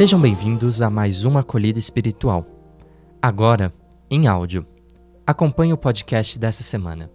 Sejam bem-vindos a mais uma acolhida espiritual. Agora, em áudio. Acompanhe o podcast dessa semana.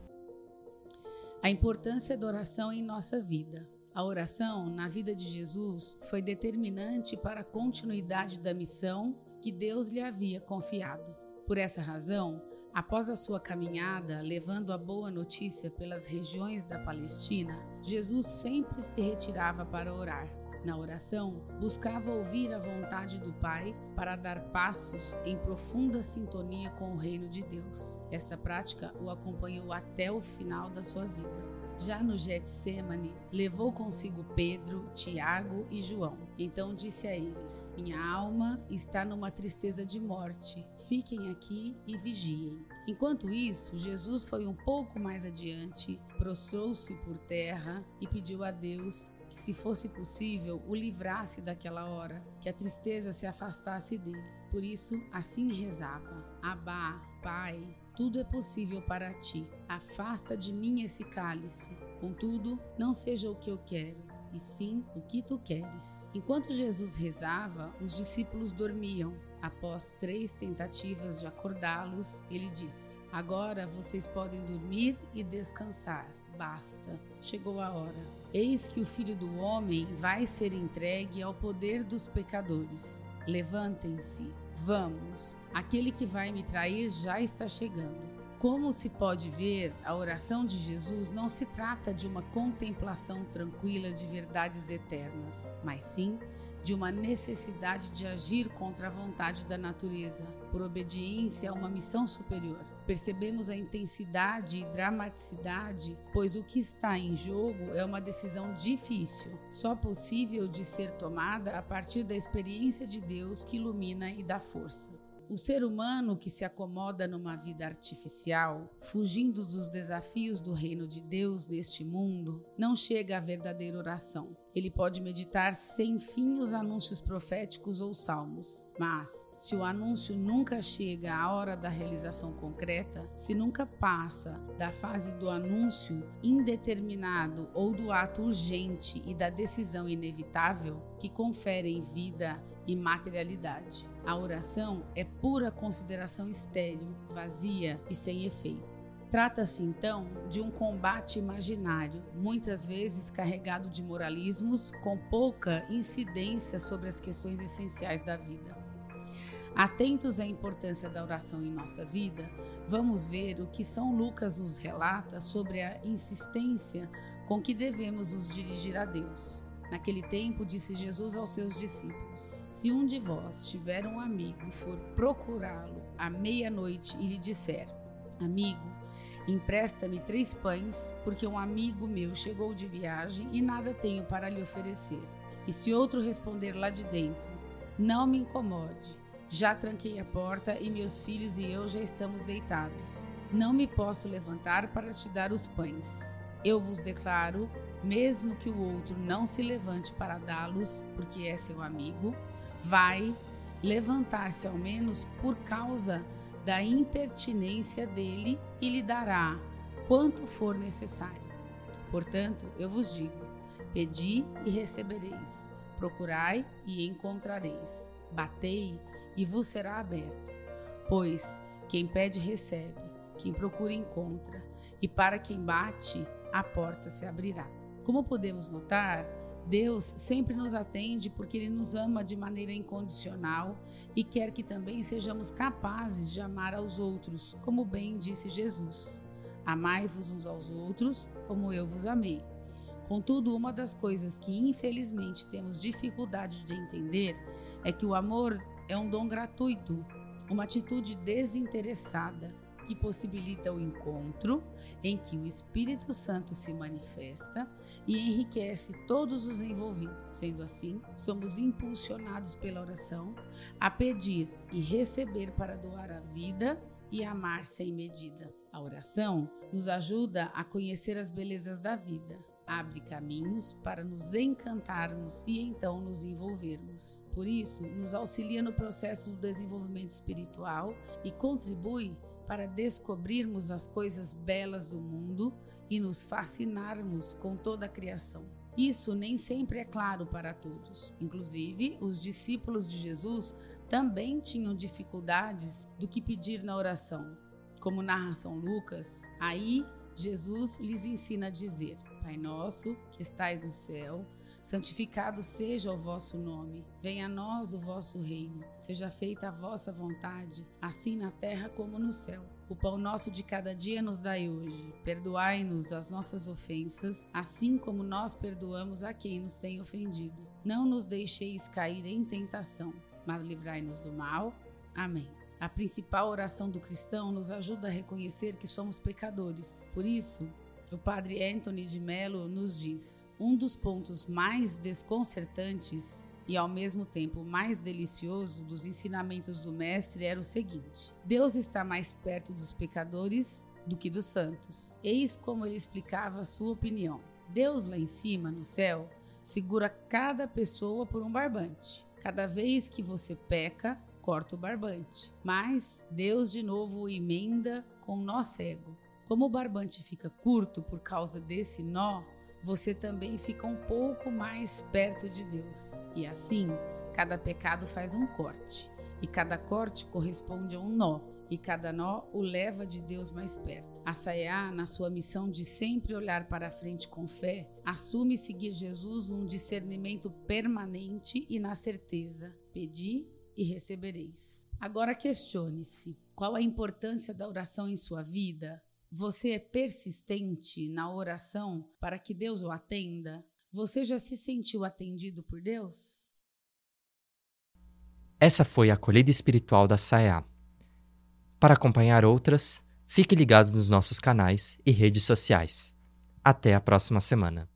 A importância da oração em nossa vida. A oração na vida de Jesus foi determinante para a continuidade da missão que Deus lhe havia confiado. Por essa razão, após a sua caminhada levando a boa notícia pelas regiões da Palestina, Jesus sempre se retirava para orar. Na oração, buscava ouvir a vontade do Pai para dar passos em profunda sintonia com o reino de Deus. Esta prática o acompanhou até o final da sua vida. Já no Getsemane, levou consigo Pedro, Tiago e João. Então disse a eles: Minha alma está numa tristeza de morte. Fiquem aqui e vigiem. Enquanto isso, Jesus foi um pouco mais adiante, prostrou-se por terra e pediu a Deus que, se fosse possível, o livrasse daquela hora, que a tristeza se afastasse dele. Por isso, assim rezava: Abá, Pai, tudo é possível para ti. Afasta de mim esse cálice. Contudo, não seja o que eu quero, e sim o que tu queres. Enquanto Jesus rezava, os discípulos dormiam. Após três tentativas de acordá-los, ele disse: Agora vocês podem dormir e descansar. Basta, chegou a hora. Eis que o filho do homem vai ser entregue ao poder dos pecadores. Levantem-se, vamos. Aquele que vai me trair já está chegando. Como se pode ver, a oração de Jesus não se trata de uma contemplação tranquila de verdades eternas, mas sim de uma necessidade de agir contra a vontade da natureza, por obediência a uma missão superior. Percebemos a intensidade e dramaticidade, pois o que está em jogo é uma decisão difícil, só possível de ser tomada a partir da experiência de Deus que ilumina e dá força. O ser humano que se acomoda numa vida artificial, fugindo dos desafios do reino de Deus neste mundo, não chega à verdadeira oração. Ele pode meditar sem fim os anúncios proféticos ou salmos, mas se o anúncio nunca chega à hora da realização concreta, se nunca passa da fase do anúncio indeterminado ou do ato urgente e da decisão inevitável que conferem vida e materialidade. A oração é pura consideração estéril, vazia e sem efeito. Trata-se então de um combate imaginário, muitas vezes carregado de moralismos, com pouca incidência sobre as questões essenciais da vida. Atentos à importância da oração em nossa vida, vamos ver o que São Lucas nos relata sobre a insistência com que devemos nos dirigir a Deus. Naquele tempo, disse Jesus aos seus discípulos: Se um de vós tiver um amigo e for procurá-lo à meia-noite e lhe disser: Amigo, empresta-me três pães, porque um amigo meu chegou de viagem e nada tenho para lhe oferecer. E se outro responder lá de dentro: Não me incomode, já tranquei a porta e meus filhos e eu já estamos deitados. Não me posso levantar para te dar os pães. Eu vos declaro mesmo que o outro não se levante para dá-los, porque é seu amigo, vai levantar-se ao menos por causa da impertinência dele e lhe dará quanto for necessário. Portanto, eu vos digo: pedi e recebereis, procurai e encontrareis, batei e vos será aberto. Pois quem pede recebe, quem procura encontra, e para quem bate, a porta se abrirá. Como podemos notar, Deus sempre nos atende porque Ele nos ama de maneira incondicional e quer que também sejamos capazes de amar aos outros, como bem disse Jesus. Amai-vos uns aos outros, como eu vos amei. Contudo, uma das coisas que infelizmente temos dificuldade de entender é que o amor é um dom gratuito, uma atitude desinteressada que possibilita o encontro em que o Espírito Santo se manifesta e enriquece todos os envolvidos. Sendo assim, somos impulsionados pela oração a pedir e receber para doar a vida e amar sem medida. A oração nos ajuda a conhecer as belezas da vida, abre caminhos para nos encantarmos e então nos envolvermos. Por isso, nos auxilia no processo do desenvolvimento espiritual e contribui para descobrirmos as coisas belas do mundo e nos fascinarmos com toda a criação. Isso nem sempre é claro para todos. Inclusive, os discípulos de Jesus também tinham dificuldades do que pedir na oração. Como narra São Lucas, aí Jesus lhes ensina a dizer: Pai nosso, que estais no céu, santificado seja o vosso nome. Venha a nós o vosso reino. Seja feita a vossa vontade, assim na terra como no céu. O pão nosso de cada dia nos dai hoje. Perdoai-nos as nossas ofensas, assim como nós perdoamos a quem nos tem ofendido. Não nos deixeis cair em tentação, mas livrai-nos do mal. Amém. A principal oração do cristão nos ajuda a reconhecer que somos pecadores. Por isso, o padre Anthony de Mello nos diz: um dos pontos mais desconcertantes e ao mesmo tempo mais delicioso dos ensinamentos do Mestre era o seguinte: Deus está mais perto dos pecadores do que dos santos. Eis como ele explicava a sua opinião. Deus lá em cima, no céu, segura cada pessoa por um barbante. Cada vez que você peca, corta o barbante. Mas Deus de novo o emenda com um nó cego. Como o barbante fica curto por causa desse nó, você também fica um pouco mais perto de Deus. E assim, cada pecado faz um corte, e cada corte corresponde a um nó, e cada nó o leva de Deus mais perto. A Sayá, na sua missão de sempre olhar para a frente com fé, assume seguir Jesus num discernimento permanente e na certeza: pedi e recebereis. Agora questione-se: qual a importância da oração em sua vida? Você é persistente na oração para que Deus o atenda? Você já se sentiu atendido por Deus? Essa foi a acolhida espiritual da Saia. Para acompanhar outras, fique ligado nos nossos canais e redes sociais. Até a próxima semana.